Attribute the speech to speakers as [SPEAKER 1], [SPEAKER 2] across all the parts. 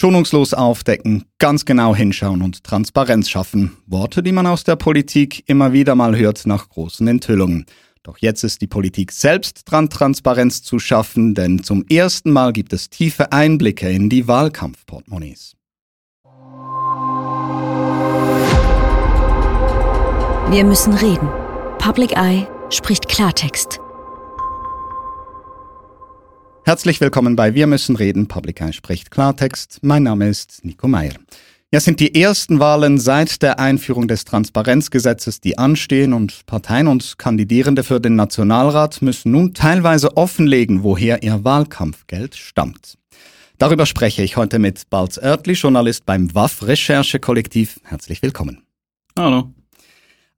[SPEAKER 1] Schonungslos aufdecken, ganz genau hinschauen und Transparenz schaffen. Worte, die man aus der Politik immer wieder mal hört nach großen Enthüllungen. Doch jetzt ist die Politik selbst dran, Transparenz zu schaffen, denn zum ersten Mal gibt es tiefe Einblicke in die Wahlkampfportemonnaies.
[SPEAKER 2] Wir müssen reden. Public Eye spricht Klartext.
[SPEAKER 1] Herzlich willkommen bei Wir müssen reden. Public Eye spricht Klartext. Mein Name ist Nico Meyer. Ja, sind die ersten Wahlen seit der Einführung des Transparenzgesetzes, die anstehen und Parteien und Kandidierende für den Nationalrat müssen nun teilweise offenlegen, woher ihr Wahlkampfgeld stammt. Darüber spreche ich heute mit Balz Oertli, Journalist beim WAF Recherchekollektiv. Herzlich willkommen.
[SPEAKER 3] Hallo.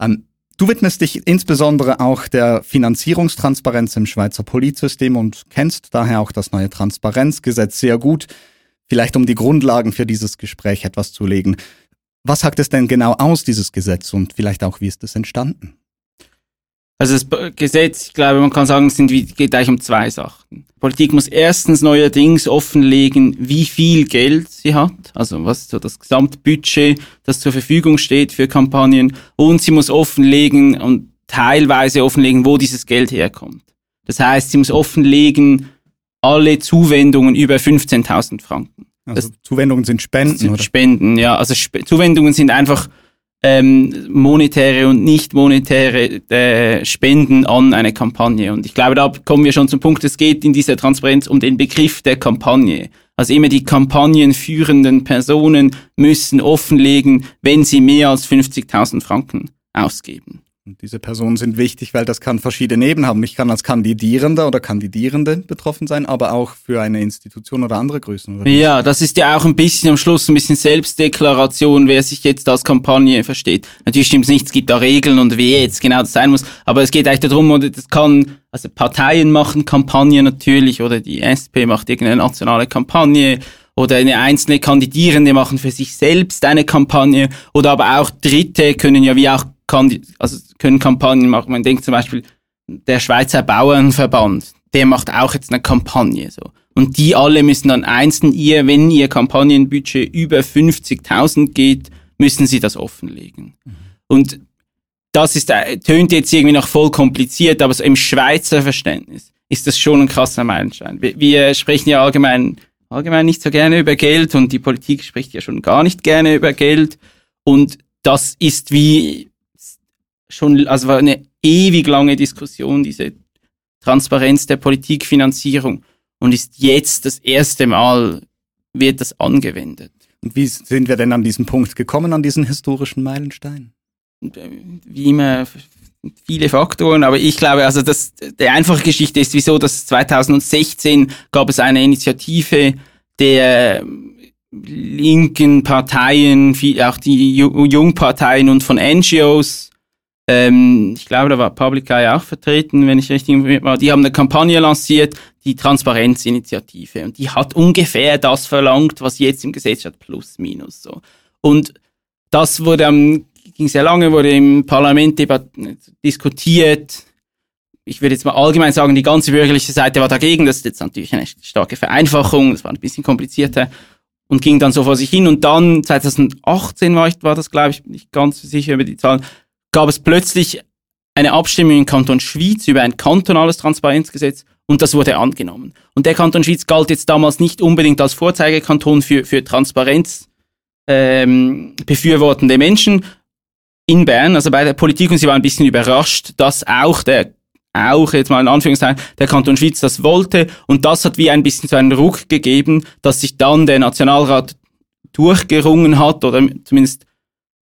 [SPEAKER 1] Ähm, Du widmest dich insbesondere auch der Finanzierungstransparenz im Schweizer Politsystem und kennst daher auch das neue Transparenzgesetz sehr gut. Vielleicht um die Grundlagen für dieses Gespräch etwas zu legen. Was sagt es denn genau aus, dieses Gesetz, und vielleicht auch, wie ist es entstanden?
[SPEAKER 3] Also das Gesetz, ich glaube, man kann sagen, es geht eigentlich um zwei Sachen. Politik muss erstens neuerdings offenlegen, wie viel Geld sie hat, also was so das Gesamtbudget, das zur Verfügung steht für Kampagnen, und sie muss offenlegen und teilweise offenlegen, wo dieses Geld herkommt. Das heißt, sie muss offenlegen alle Zuwendungen über 15.000 Franken.
[SPEAKER 1] Also das, Zuwendungen sind Spenden,
[SPEAKER 3] sind oder? Spenden, ja. Also Sp Zuwendungen sind einfach ähm, monetäre und nicht monetäre äh, Spenden an eine Kampagne. Und ich glaube, da kommen wir schon zum Punkt, es geht in dieser Transparenz um den Begriff der Kampagne. Also immer die kampagnenführenden Personen müssen offenlegen, wenn sie mehr als 50.000 Franken ausgeben.
[SPEAKER 1] Und diese Personen sind wichtig, weil das kann verschiedene Ebenen haben. Ich kann als Kandidierender oder Kandidierende betroffen sein, aber auch für eine Institution oder andere Größen.
[SPEAKER 3] Ja, das ist ja auch ein bisschen am Schluss ein bisschen Selbstdeklaration, wer sich jetzt als Kampagne versteht. Natürlich stimmt es nicht, es gibt da Regeln und wie jetzt genau das sein muss, aber es geht eigentlich darum, oder das kann, also Parteien machen Kampagne natürlich, oder die SP macht irgendeine nationale Kampagne, oder eine einzelne Kandidierende machen für sich selbst eine Kampagne oder aber auch Dritte können ja wie auch also können Kampagnen machen. Man denkt zum Beispiel, der Schweizer Bauernverband, der macht auch jetzt eine Kampagne, so. Und die alle müssen dann einzeln ihr, wenn ihr Kampagnenbudget über 50.000 geht, müssen sie das offenlegen. Mhm. Und das ist, äh, tönt jetzt irgendwie noch voll kompliziert, aber so im Schweizer Verständnis ist das schon ein krasser Meilenstein. Wir, wir sprechen ja allgemein, allgemein nicht so gerne über Geld und die Politik spricht ja schon gar nicht gerne über Geld. Und das ist wie schon, also war eine ewig lange Diskussion, diese Transparenz der Politikfinanzierung und ist jetzt das erste Mal wird das angewendet.
[SPEAKER 1] Und wie sind wir denn an diesen Punkt gekommen, an diesen historischen Meilenstein?
[SPEAKER 3] Wie immer viele Faktoren, aber ich glaube, also das, die einfache Geschichte ist, wieso, dass 2016 gab es eine Initiative der linken Parteien, auch die Jungparteien und von NGOs, ähm, ich glaube, da war Public Eye auch vertreten, wenn ich richtig informiert war. Die haben eine Kampagne lanciert, die Transparenzinitiative. Und die hat ungefähr das verlangt, was jetzt im Gesetz steht, plus minus so. Und das wurde am, ging sehr lange, wurde im Parlament diskutiert. Ich würde jetzt mal allgemein sagen, die ganze bürgerliche Seite war dagegen. Das ist jetzt natürlich eine starke Vereinfachung. Das war ein bisschen komplizierter und ging dann so vor sich hin. Und dann, 2018 war, ich, war das, glaube ich, nicht ganz sicher über die Zahlen, gab es plötzlich eine Abstimmung im Kanton Schwyz über ein kantonales Transparenzgesetz und das wurde angenommen. Und der Kanton Schwyz galt jetzt damals nicht unbedingt als Vorzeigekanton für, für Transparenz ähm, befürwortende Menschen in Bern, also bei der Politik, und sie war ein bisschen überrascht, dass auch der auch jetzt mal in Anführungszeichen, der Kanton Schwyz das wollte und das hat wie ein bisschen so einen Ruck gegeben, dass sich dann der Nationalrat durchgerungen hat oder zumindest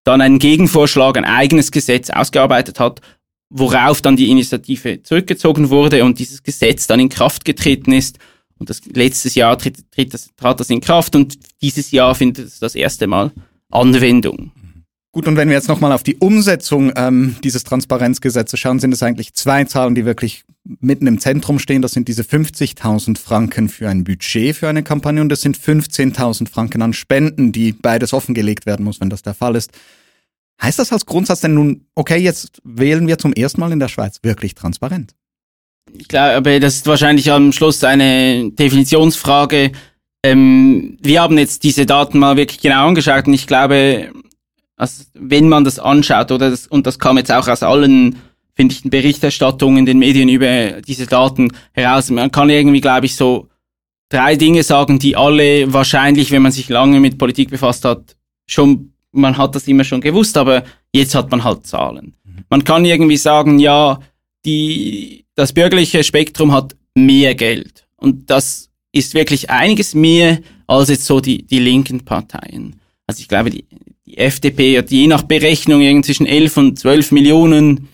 [SPEAKER 3] dann einen Gegenvorschlag, ein eigenes Gesetz ausgearbeitet hat, worauf dann die Initiative zurückgezogen wurde und dieses Gesetz dann in Kraft getreten ist. Und das letztes Jahr tritt, tritt das, trat das in Kraft und dieses Jahr findet es das erste Mal Anwendung.
[SPEAKER 1] Gut, und wenn wir jetzt nochmal auf die Umsetzung ähm, dieses Transparenzgesetzes schauen, sind es eigentlich zwei Zahlen, die wirklich mitten im Zentrum stehen. Das sind diese 50.000 Franken für ein Budget für eine Kampagne und das sind 15.000 Franken an Spenden, die beides offengelegt werden muss, wenn das der Fall ist. Heißt das als Grundsatz denn nun, okay, jetzt wählen wir zum ersten Mal in der Schweiz wirklich transparent?
[SPEAKER 3] Ich glaube, das ist wahrscheinlich am Schluss eine Definitionsfrage. ähm, wir haben jetzt diese Daten mal wirklich genau angeschaut und ich glaube, also wenn man das anschaut, oder das, und das kam jetzt auch aus allen, finde ich, Berichterstattungen in den Medien über diese Daten heraus, man kann irgendwie, glaube ich, so drei Dinge sagen, die alle wahrscheinlich, wenn man sich lange mit Politik befasst hat, schon, man hat das immer schon gewusst, aber jetzt hat man halt Zahlen. Mhm. Man kann irgendwie sagen, ja, die, das bürgerliche Spektrum hat mehr Geld. Und das ist wirklich einiges mehr als jetzt so die, die linken Parteien. Also ich glaube, die, die FDP hat je nach Berechnung irgendwie zwischen 11 und 12 Millionen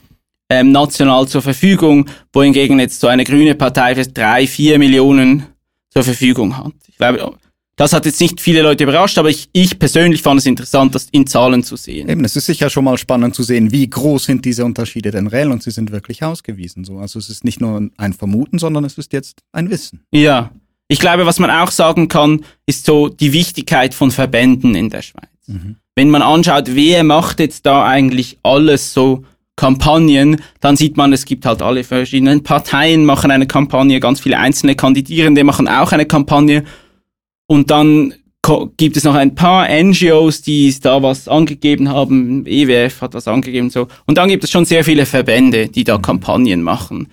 [SPEAKER 3] ähm, national zur Verfügung, wohingegen jetzt so eine grüne Partei für drei, vier Millionen zur Verfügung hat. Ich glaube, das hat jetzt nicht viele Leute überrascht, aber ich, ich persönlich fand es interessant, das in Zahlen zu sehen.
[SPEAKER 1] Eben, es ist sicher schon mal spannend zu sehen, wie groß sind diese Unterschiede denn reell und sie sind wirklich ausgewiesen. So. Also es ist nicht nur ein Vermuten, sondern es ist jetzt ein Wissen.
[SPEAKER 3] Ja, ich glaube, was man auch sagen kann, ist so die Wichtigkeit von Verbänden in der Schweiz. Mhm. Wenn man anschaut, wer macht jetzt da eigentlich alles so Kampagnen, dann sieht man, es gibt halt alle verschiedenen Parteien machen eine Kampagne, ganz viele einzelne Kandidierende machen auch eine Kampagne. Und dann gibt es noch ein paar NGOs, die da was angegeben haben, EWF hat was angegeben so. Und dann gibt es schon sehr viele Verbände, die da. Kampagnen machen.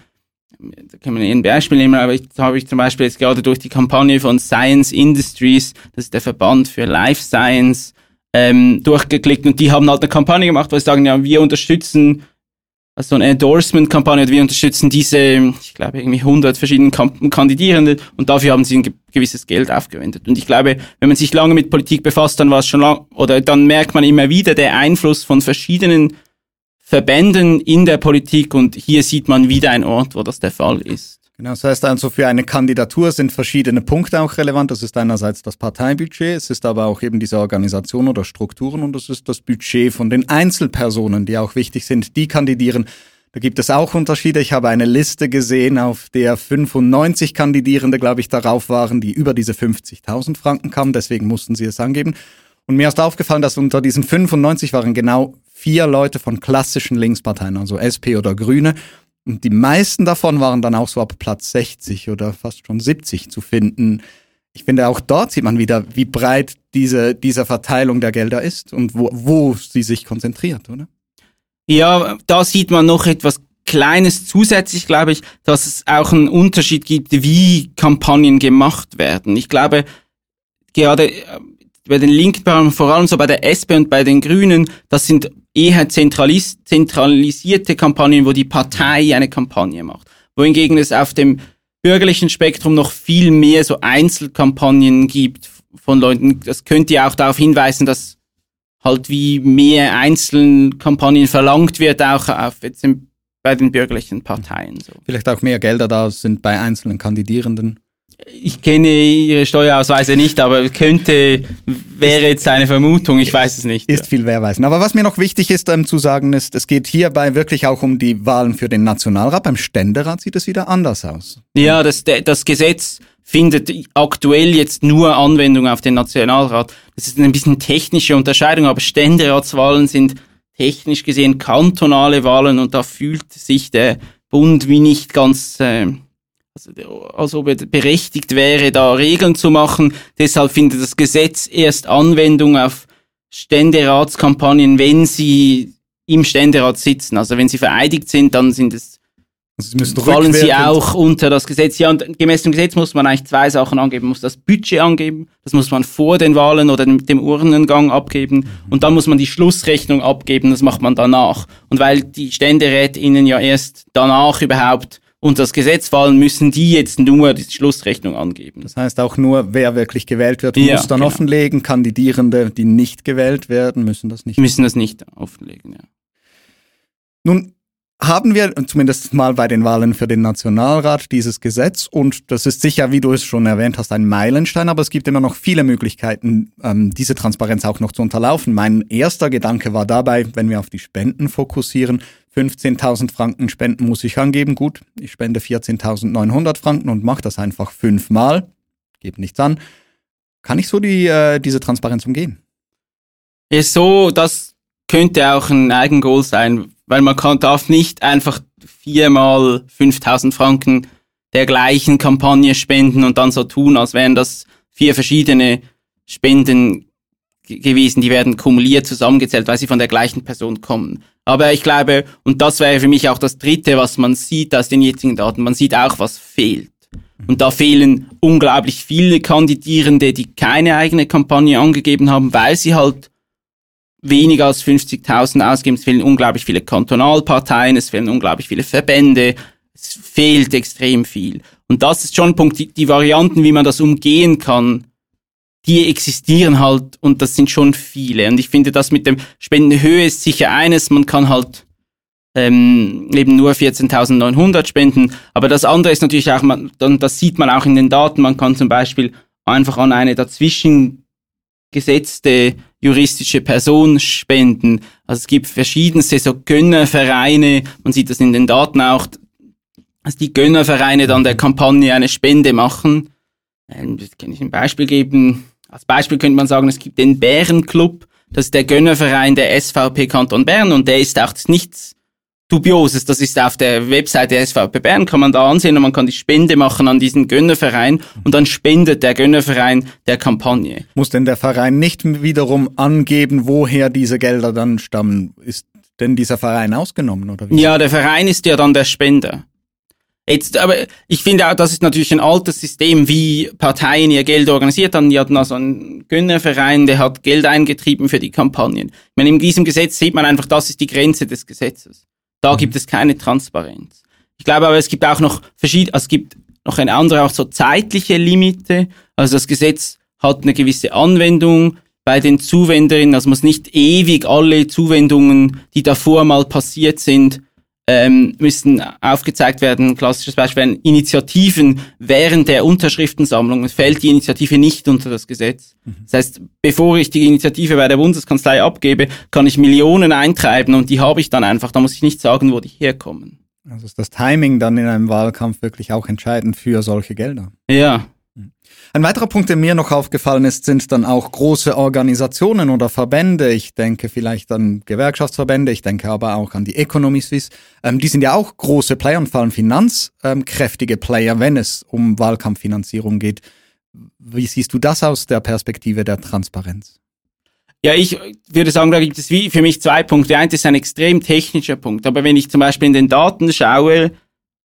[SPEAKER 3] Da kann man ein Beispiel nehmen, aber ich habe ich zum Beispiel jetzt gerade durch die Kampagne von Science Industries, das ist der Verband für Life Science, ähm, durchgeklickt und die haben halt eine Kampagne gemacht, wo sie sagen, ja, wir unterstützen also eine Endorsement-Kampagne, wir unterstützen diese, ich glaube, irgendwie 100 verschiedenen Kandidierende und dafür haben sie ein gewisses Geld aufgewendet. Und ich glaube, wenn man sich lange mit Politik befasst, dann war es schon lang, oder dann merkt man immer wieder der Einfluss von verschiedenen Verbänden in der Politik und hier sieht man wieder ein Ort, wo das der Fall ist.
[SPEAKER 1] Genau, das heißt also, für eine Kandidatur sind verschiedene Punkte auch relevant. Das ist einerseits das Parteibudget, es ist aber auch eben diese Organisation oder Strukturen und es ist das Budget von den Einzelpersonen, die auch wichtig sind, die kandidieren. Da gibt es auch Unterschiede. Ich habe eine Liste gesehen, auf der 95 Kandidierende, glaube ich, darauf waren, die über diese 50.000 Franken kamen. Deswegen mussten sie es angeben. Und mir ist aufgefallen, dass unter diesen 95 waren genau vier Leute von klassischen Linksparteien, also SP oder Grüne. Und die meisten davon waren dann auch so ab Platz 60 oder fast schon 70 zu finden. Ich finde, auch dort sieht man wieder, wie breit diese, diese Verteilung der Gelder ist und wo, wo sie sich konzentriert, oder?
[SPEAKER 3] Ja, da sieht man noch etwas Kleines zusätzlich, glaube ich, dass es auch einen Unterschied gibt, wie Kampagnen gemacht werden. Ich glaube, gerade bei den Linken, vor allem so bei der SP und bei den Grünen, das sind eher zentralis zentralisierte Kampagnen, wo die Partei eine Kampagne macht. Wohingegen es auf dem bürgerlichen Spektrum noch viel mehr so Einzelkampagnen gibt von Leuten. Das könnte ja auch darauf hinweisen, dass halt wie mehr Einzelkampagnen verlangt wird, auch auf jetzt bei den bürgerlichen Parteien. So.
[SPEAKER 1] Vielleicht auch mehr Gelder da sind bei einzelnen Kandidierenden.
[SPEAKER 3] Ich kenne Ihre Steuerausweise nicht, aber könnte, wäre jetzt eine Vermutung, ich weiß es nicht.
[SPEAKER 1] Ist viel Wehrweisen. Aber was mir noch wichtig ist ähm, zu sagen, ist, es geht hierbei wirklich auch um die Wahlen für den Nationalrat. Beim Ständerat sieht es wieder anders aus.
[SPEAKER 3] Ja, das, das Gesetz findet aktuell jetzt nur Anwendung auf den Nationalrat. Das ist ein bisschen technische Unterscheidung, aber Ständeratswahlen sind technisch gesehen kantonale Wahlen und da fühlt sich der Bund wie nicht ganz... Äh, als ob er berechtigt wäre, da Regeln zu machen. Deshalb findet das Gesetz erst Anwendung auf Ständeratskampagnen, wenn sie im Ständerat sitzen. Also wenn sie vereidigt sind, dann sind es also sie fallen sie auch unter das Gesetz. Ja, und gemäß dem Gesetz muss man eigentlich zwei Sachen angeben. Man muss das Budget angeben, das muss man vor den Wahlen oder dem, dem Urnengang abgeben. Mhm. Und dann muss man die Schlussrechnung abgeben, das macht man danach. Und weil die StänderätInnen ja erst danach überhaupt unter das Gesetz fallen, müssen die jetzt nur die Schlussrechnung angeben.
[SPEAKER 1] Das heißt auch nur, wer wirklich gewählt wird, ja, muss dann genau. offenlegen. Kandidierende, die nicht gewählt werden, müssen das nicht.
[SPEAKER 3] Müssen das nicht offenlegen, ja.
[SPEAKER 1] Nun haben wir zumindest mal bei den Wahlen für den Nationalrat dieses Gesetz und das ist sicher, wie du es schon erwähnt hast, ein Meilenstein, aber es gibt immer noch viele Möglichkeiten, ähm, diese Transparenz auch noch zu unterlaufen. Mein erster Gedanke war dabei, wenn wir auf die Spenden fokussieren, 15.000 Franken Spenden muss ich angeben. Gut, ich spende 14.900 Franken und mache das einfach fünfmal, gebe nichts an. Kann ich so die, äh, diese Transparenz umgehen?
[SPEAKER 3] Ist so, das könnte auch ein Eigengoal sein, weil man kann, darf nicht einfach viermal 5000 Franken der gleichen Kampagne spenden und dann so tun, als wären das vier verschiedene Spenden gewesen, die werden kumuliert zusammengezählt, weil sie von der gleichen Person kommen. Aber ich glaube, und das wäre für mich auch das Dritte, was man sieht aus den jetzigen Daten, man sieht auch, was fehlt. Und da fehlen unglaublich viele Kandidierende, die keine eigene Kampagne angegeben haben, weil sie halt weniger als 50.000 ausgeben. Es fehlen unglaublich viele Kantonalparteien, es fehlen unglaublich viele Verbände, es fehlt extrem viel. Und das ist schon ein Punkt, die, die Varianten, wie man das umgehen kann, die existieren halt und das sind schon viele. Und ich finde, das mit dem Spendenhöhe ist sicher eines, man kann halt ähm, eben nur 14.900 spenden, aber das andere ist natürlich auch, man, dann, das sieht man auch in den Daten, man kann zum Beispiel einfach an eine dazwischen gesetzte juristische Person spenden. Also es gibt verschiedenste so Gönnervereine, man sieht das in den Daten auch, dass die Gönnervereine dann der Kampagne eine Spende machen. Ähm, das kann ich ein Beispiel geben. Als Beispiel könnte man sagen, es gibt den Bärenclub, das ist der Gönnerverein der SVP Kanton Bern und der ist auch nichts Dubioses. Das ist auf der Webseite der SVP Bern, kann man da ansehen und man kann die Spende machen an diesen Gönnerverein und dann spendet der Gönnerverein der Kampagne.
[SPEAKER 1] Muss denn der Verein nicht wiederum angeben, woher diese Gelder dann stammen? Ist denn dieser Verein ausgenommen oder
[SPEAKER 3] wie? Ja, der Verein ist ja dann der Spender. Jetzt, aber ich finde auch, das ist natürlich ein altes System, wie Parteien ihr Geld organisiert haben. Die hatten also einen Gönnerverein, der hat Geld eingetrieben für die Kampagnen. Ich meine, in diesem Gesetz sieht man einfach, das ist die Grenze des Gesetzes. Da mhm. gibt es keine Transparenz. Ich glaube aber, es gibt auch noch verschiedene, es gibt noch eine andere, auch so zeitliche Limite. Also das Gesetz hat eine gewisse Anwendung bei den Zuwenderinnen. Also muss nicht ewig alle Zuwendungen, die davor mal passiert sind, ähm, müssen aufgezeigt werden. Klassisches Beispiel wären Initiativen während der Unterschriftensammlung. Fällt die Initiative nicht unter das Gesetz. Mhm. Das heißt, bevor ich die Initiative bei der Bundeskanzlei abgebe, kann ich Millionen eintreiben und die habe ich dann einfach. Da muss ich nicht sagen, wo die herkommen.
[SPEAKER 1] Also ist das Timing dann in einem Wahlkampf wirklich auch entscheidend für solche Gelder?
[SPEAKER 3] Ja,
[SPEAKER 1] ein weiterer Punkt, der mir noch aufgefallen ist, sind dann auch große Organisationen oder Verbände. Ich denke vielleicht an Gewerkschaftsverbände, ich denke aber auch an die Economy Suisse. Ähm, die sind ja auch große Player und vor allem finanzkräftige Player, wenn es um Wahlkampffinanzierung geht. Wie siehst du das aus der Perspektive der Transparenz?
[SPEAKER 3] Ja, ich würde sagen, da gibt es wie für mich zwei Punkte. Eine ist ein extrem technischer Punkt. Aber wenn ich zum Beispiel in den Daten schaue,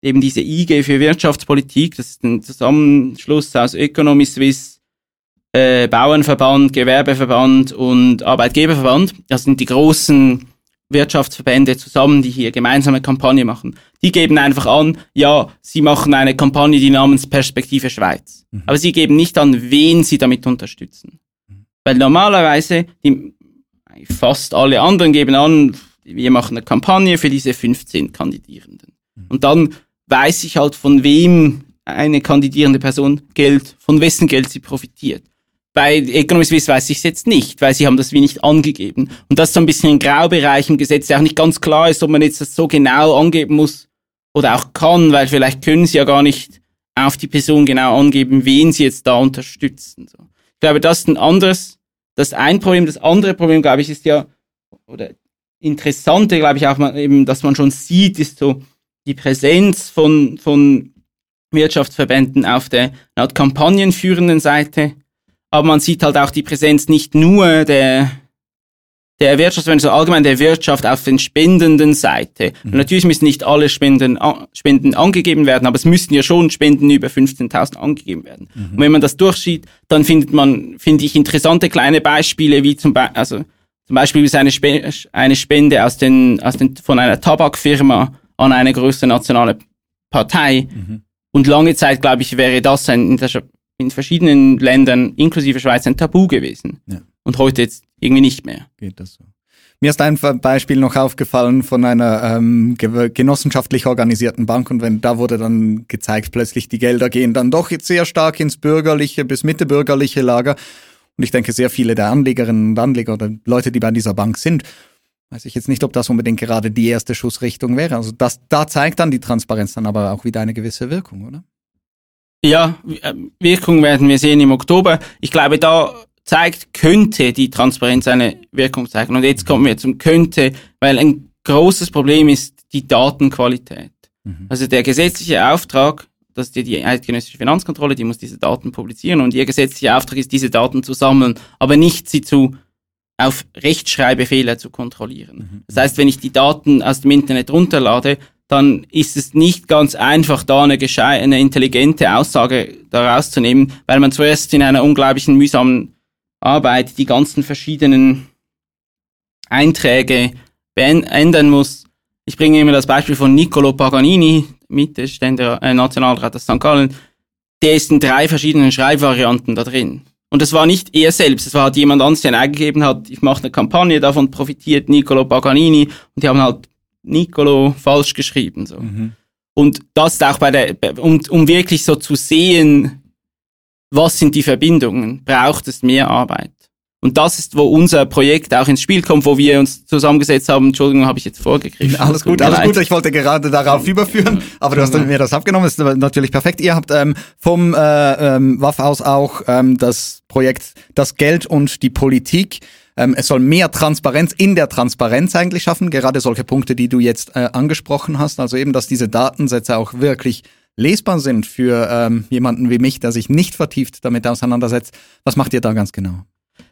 [SPEAKER 3] eben diese IG für Wirtschaftspolitik, das ist ein Zusammenschluss aus Economy Suisse, äh, Bauernverband, Gewerbeverband und Arbeitgeberverband. Das sind die großen Wirtschaftsverbände zusammen, die hier gemeinsame Kampagne machen. Die geben einfach an, ja, sie machen eine Kampagne, die namens Perspektive Schweiz. Mhm. Aber sie geben nicht an, wen sie damit unterstützen. Mhm. Weil normalerweise, die, fast alle anderen geben an, wir machen eine Kampagne für diese 15 Kandidierenden. Mhm. Und dann weiß ich halt, von wem eine kandidierende Person Geld, von wessen Geld sie profitiert. Bei Economy Suisse weiß ich es jetzt nicht, weil sie haben das wie nicht angegeben. Und das ist so ein bisschen ein Graubereich im Gesetz, der auch nicht ganz klar ist, ob man jetzt das so genau angeben muss oder auch kann, weil vielleicht können sie ja gar nicht auf die Person genau angeben, wen sie jetzt da unterstützen. Ich glaube, das ist ein anderes, das ist ein Problem. Das andere Problem, glaube ich, ist ja, oder interessante, glaube ich auch, eben, dass man schon sieht, ist so, die Präsenz von, von Wirtschaftsverbänden auf der laut kampagnenführenden Seite. Aber man sieht halt auch die Präsenz nicht nur der, der Wirtschaftsverbände, sondern allgemein der Wirtschaft auf den spendenden Seite. Mhm. Natürlich müssen nicht alle Spenden, Spenden angegeben werden, aber es müssten ja schon Spenden über 15.000 angegeben werden. Mhm. Und wenn man das durchsieht, dann findet man, finde ich, interessante kleine Beispiele, wie zum Beispiel, also, zum Beispiel ist eine, Spe eine Spende aus den, aus den, von einer Tabakfirma an eine größere nationale Partei. Mhm. Und lange Zeit, glaube ich, wäre das ein, in, der, in, verschiedenen Ländern, inklusive Schweiz, ein Tabu gewesen. Ja. Und heute jetzt irgendwie nicht mehr.
[SPEAKER 1] Geht das so? Mir ist ein Beispiel noch aufgefallen von einer ähm, genossenschaftlich organisierten Bank und wenn da wurde dann gezeigt, plötzlich die Gelder gehen dann doch jetzt sehr stark ins bürgerliche bis mittebürgerliche Lager. Und ich denke, sehr viele der Anlegerinnen und Anleger oder Leute, die bei dieser Bank sind, weiß ich jetzt nicht, ob das unbedingt gerade die erste Schussrichtung wäre. Also das, da zeigt dann die Transparenz dann aber auch wieder eine gewisse Wirkung, oder?
[SPEAKER 3] Ja, äh, Wirkung werden wir sehen im Oktober. Ich glaube, da zeigt, könnte die Transparenz eine Wirkung zeigen. Und jetzt kommen wir zum könnte, weil ein großes Problem ist die Datenqualität. Mhm. Also der gesetzliche Auftrag, das ist die eidgenössische Finanzkontrolle, die muss diese Daten publizieren und ihr gesetzlicher Auftrag ist, diese Daten zu sammeln, aber nicht sie zu auf Rechtschreibfehler zu kontrollieren. Mhm. Das heißt, wenn ich die Daten aus dem Internet runterlade, dann ist es nicht ganz einfach, da eine, eine intelligente Aussage daraus zu nehmen, weil man zuerst in einer unglaublichen mühsamen Arbeit die ganzen verschiedenen Einträge ändern muss. Ich bringe immer das Beispiel von Niccolo Paganini, Mittelständler, äh, Nationalrat aus St. Gallen. Der ist in drei verschiedenen Schreibvarianten da drin. Und das war nicht er selbst, es war halt jemand anderes, der ihn eingegeben hat, ich mache eine Kampagne, davon profitiert Niccolo Paganini und die haben halt Niccolo falsch geschrieben. So. Mhm. Und das auch bei der, um, um wirklich so zu sehen, was sind die Verbindungen, braucht es mehr Arbeit. Und das ist, wo unser Projekt auch ins Spiel kommt, wo wir uns zusammengesetzt haben. Entschuldigung, habe ich jetzt vorgegriffen.
[SPEAKER 1] Alles gut, alles gut. Ich wollte gerade darauf überführen, aber du hast mir das abgenommen. Das ist natürlich perfekt. Ihr habt ähm, vom äh, ähm, WAF aus auch ähm, das Projekt Das Geld und die Politik. Ähm, es soll mehr Transparenz in der Transparenz eigentlich schaffen. Gerade solche Punkte, die du jetzt äh, angesprochen hast. Also eben, dass diese Datensätze auch wirklich lesbar sind für ähm, jemanden wie mich, der sich nicht vertieft damit auseinandersetzt. Was macht ihr da ganz genau?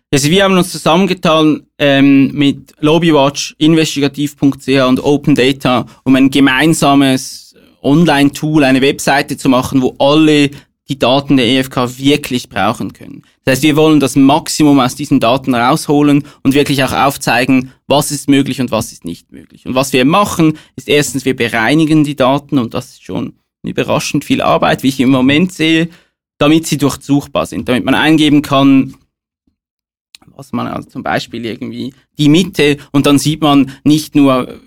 [SPEAKER 3] Also wir haben uns zusammengetan ähm, mit Lobbywatch, investigativ.ch und Open Data, um ein gemeinsames Online-Tool, eine Webseite zu machen, wo alle die Daten der EFK wirklich brauchen können. Das heißt, wir wollen das Maximum aus diesen Daten rausholen und wirklich auch aufzeigen, was ist möglich und was ist nicht möglich. Und was wir machen, ist erstens, wir bereinigen die Daten und das ist schon überraschend viel Arbeit, wie ich im Moment sehe, damit sie durchsuchbar sind, damit man eingeben kann, was man also zum Beispiel irgendwie die Mitte und dann sieht man nicht nur,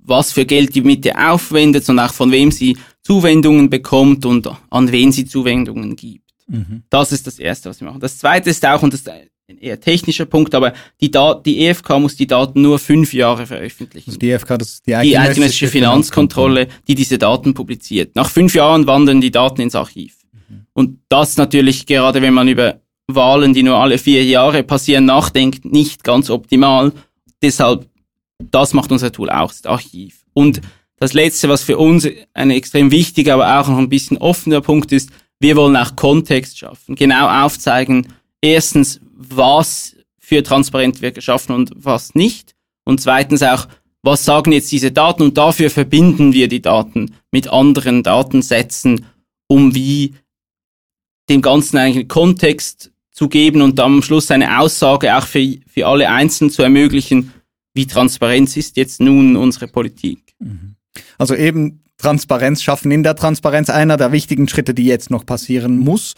[SPEAKER 3] was für Geld die Mitte aufwendet, sondern auch von wem sie Zuwendungen bekommt und an wen sie Zuwendungen gibt. Mhm. Das ist das Erste, was wir machen. Das Zweite ist auch, und das ist ein eher technischer Punkt, aber die, Dat die EFK muss die Daten nur fünf Jahre veröffentlichen. Also
[SPEAKER 1] die EFK, das ist die
[SPEAKER 3] eidgenössische Finanzkontrolle, die diese Daten publiziert. Nach fünf Jahren wandern die Daten ins Archiv. Mhm. Und das natürlich gerade, wenn man über Wahlen, die nur alle vier Jahre passieren, nachdenkt, nicht ganz optimal. Deshalb, das macht unser Tool auch, das Archiv. Und das Letzte, was für uns ein extrem wichtiger, aber auch noch ein bisschen offener Punkt ist, wir wollen auch Kontext schaffen. Genau aufzeigen, erstens, was für transparent wird geschaffen und was nicht. Und zweitens auch, was sagen jetzt diese Daten? Und dafür verbinden wir die Daten mit anderen Datensätzen, um wie dem Ganzen einen Kontext zu geben und am Schluss eine Aussage auch für, für alle Einzelnen zu ermöglichen, wie Transparenz ist jetzt nun unsere Politik. Mhm.
[SPEAKER 1] Also eben Transparenz schaffen in der Transparenz einer der wichtigen Schritte, die jetzt noch passieren muss.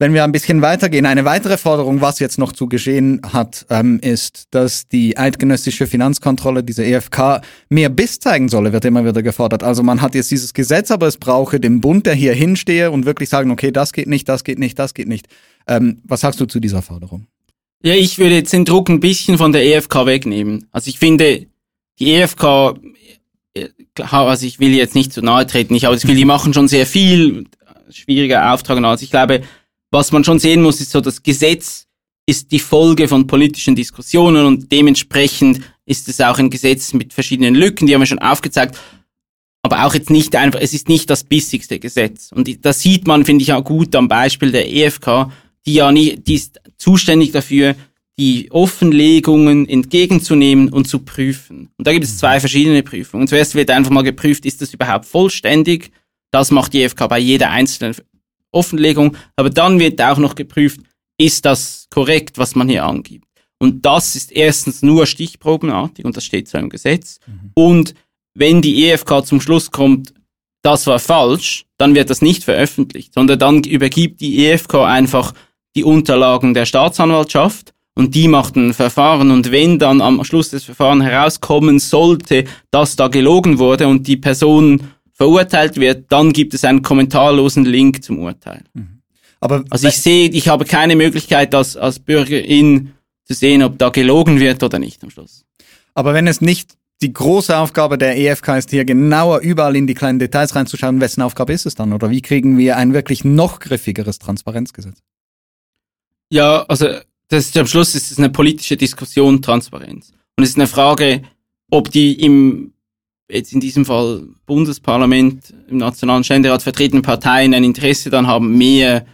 [SPEAKER 1] Wenn wir ein bisschen weitergehen, eine weitere Forderung, was jetzt noch zu geschehen hat, ähm, ist, dass die eidgenössische Finanzkontrolle, diese EFK, mehr Biss zeigen solle, wird immer wieder gefordert. Also man hat jetzt dieses Gesetz, aber es brauche den Bund, der hier hinstehe und wirklich sagen, okay, das geht nicht, das geht nicht, das geht nicht. Ähm, was sagst du zu dieser Forderung?
[SPEAKER 3] Ja, ich würde jetzt den Druck ein bisschen von der EFK wegnehmen. Also ich finde, die EFK, äh, also ich will jetzt nicht zu nahe treten, ich habe das Gefühl, die machen schon sehr viel, schwieriger Auftrag als ich glaube, was man schon sehen muss, ist so, das Gesetz ist die Folge von politischen Diskussionen und dementsprechend ist es auch ein Gesetz mit verschiedenen Lücken, die haben wir schon aufgezeigt. Aber auch jetzt nicht einfach, es ist nicht das bissigste Gesetz. Und das sieht man, finde ich, auch gut am Beispiel der EFK, die ja nicht, die ist zuständig dafür, die Offenlegungen entgegenzunehmen und zu prüfen. Und da gibt es zwei verschiedene Prüfungen. Zuerst wird einfach mal geprüft, ist das überhaupt vollständig? Das macht die EFK bei jeder einzelnen Offenlegung, aber dann wird auch noch geprüft, ist das korrekt, was man hier angibt. Und das ist erstens nur stichprobenartig und das steht so im Gesetz. Mhm. Und wenn die EFK zum Schluss kommt, das war falsch, dann wird das nicht veröffentlicht, sondern dann übergibt die EFK einfach die Unterlagen der Staatsanwaltschaft und die macht ein Verfahren und wenn dann am Schluss des Verfahrens herauskommen sollte, dass da gelogen wurde und die Person verurteilt wird, dann gibt es einen kommentarlosen Link zum Urteil. Mhm. Aber also ich sehe, ich habe keine Möglichkeit als, als Bürgerin zu sehen, ob da gelogen wird oder nicht am Schluss.
[SPEAKER 1] Aber wenn es nicht die große Aufgabe der EFK ist, hier genauer überall in die kleinen Details reinzuschauen, wessen Aufgabe ist es dann? Oder wie kriegen wir ein wirklich noch griffigeres Transparenzgesetz?
[SPEAKER 3] Ja, also das ist, am Schluss ist es eine politische Diskussion, Transparenz. Und es ist eine Frage, ob die im jetzt in diesem Fall Bundesparlament, im Nationalen Ständerat vertretene Parteien ein Interesse dann haben, mehr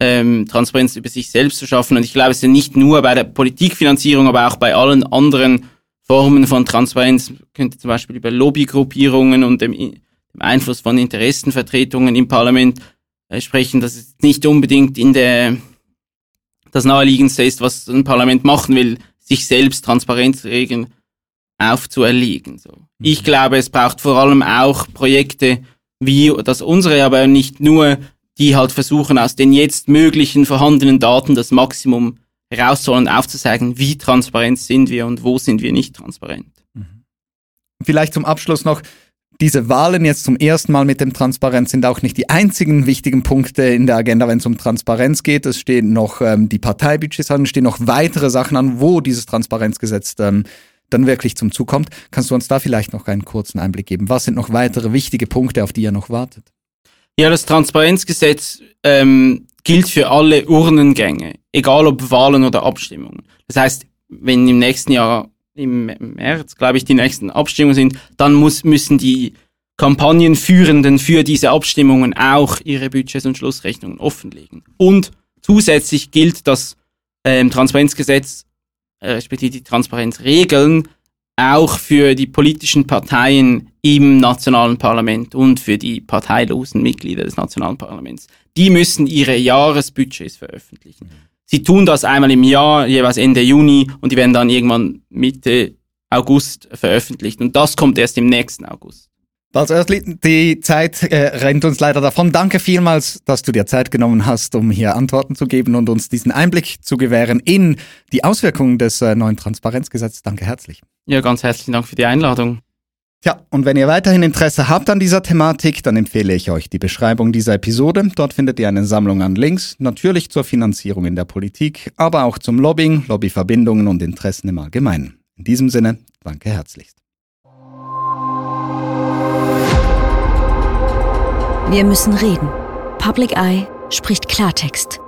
[SPEAKER 3] ähm, Transparenz über sich selbst zu schaffen. Und ich glaube, es ist nicht nur bei der Politikfinanzierung, aber auch bei allen anderen Formen von Transparenz, könnte zum Beispiel über Lobbygruppierungen und dem, dem Einfluss von Interessenvertretungen im Parlament äh, sprechen, dass es nicht unbedingt in der das naheliegendste ist, was ein Parlament machen will, sich selbst Transparenzregeln aufzuerlegen. So. Mhm. Ich glaube, es braucht vor allem auch Projekte wie das unsere, aber nicht nur, die halt versuchen, aus den jetzt möglichen vorhandenen Daten das Maximum herauszuholen und aufzuzeigen, wie transparent sind wir und wo sind wir nicht transparent. Mhm.
[SPEAKER 1] Vielleicht zum Abschluss noch, diese Wahlen jetzt zum ersten Mal mit dem Transparenz sind auch nicht die einzigen wichtigen Punkte in der Agenda, wenn es um Transparenz geht. Es stehen noch ähm, die Parteibudgets an, es stehen noch weitere Sachen an, wo dieses Transparenzgesetz ähm, dann wirklich zum Zug kommt. Kannst du uns da vielleicht noch einen kurzen Einblick geben? Was sind noch weitere wichtige Punkte, auf die ihr noch wartet?
[SPEAKER 3] Ja, das Transparenzgesetz ähm, gilt für alle Urnengänge, egal ob Wahlen oder Abstimmungen. Das heißt, wenn im nächsten Jahr, im März, glaube ich, die nächsten Abstimmungen sind, dann muss, müssen die Kampagnenführenden für diese Abstimmungen auch ihre Budgets und Schlussrechnungen offenlegen. Und zusätzlich gilt das ähm, Transparenzgesetz respektive die Transparenzregeln auch für die politischen Parteien im nationalen Parlament und für die parteilosen Mitglieder des nationalen Parlaments. Die müssen ihre Jahresbudgets veröffentlichen. Sie tun das einmal im Jahr, jeweils Ende Juni, und die werden dann irgendwann Mitte August veröffentlicht. Und das kommt erst im nächsten August.
[SPEAKER 1] Bals Oertli, die Zeit äh, rennt uns leider davon. Danke vielmals, dass du dir Zeit genommen hast, um hier Antworten zu geben und uns diesen Einblick zu gewähren in die Auswirkungen des äh, neuen Transparenzgesetzes. Danke herzlich.
[SPEAKER 3] Ja, ganz herzlichen Dank für die Einladung.
[SPEAKER 1] Tja, und wenn ihr weiterhin Interesse habt an dieser Thematik, dann empfehle ich euch die Beschreibung dieser Episode. Dort findet ihr eine Sammlung an Links, natürlich zur Finanzierung in der Politik, aber auch zum Lobbying, Lobbyverbindungen und Interessen im Allgemeinen. In diesem Sinne, danke herzlichst.
[SPEAKER 2] Wir müssen reden. Public Eye spricht Klartext.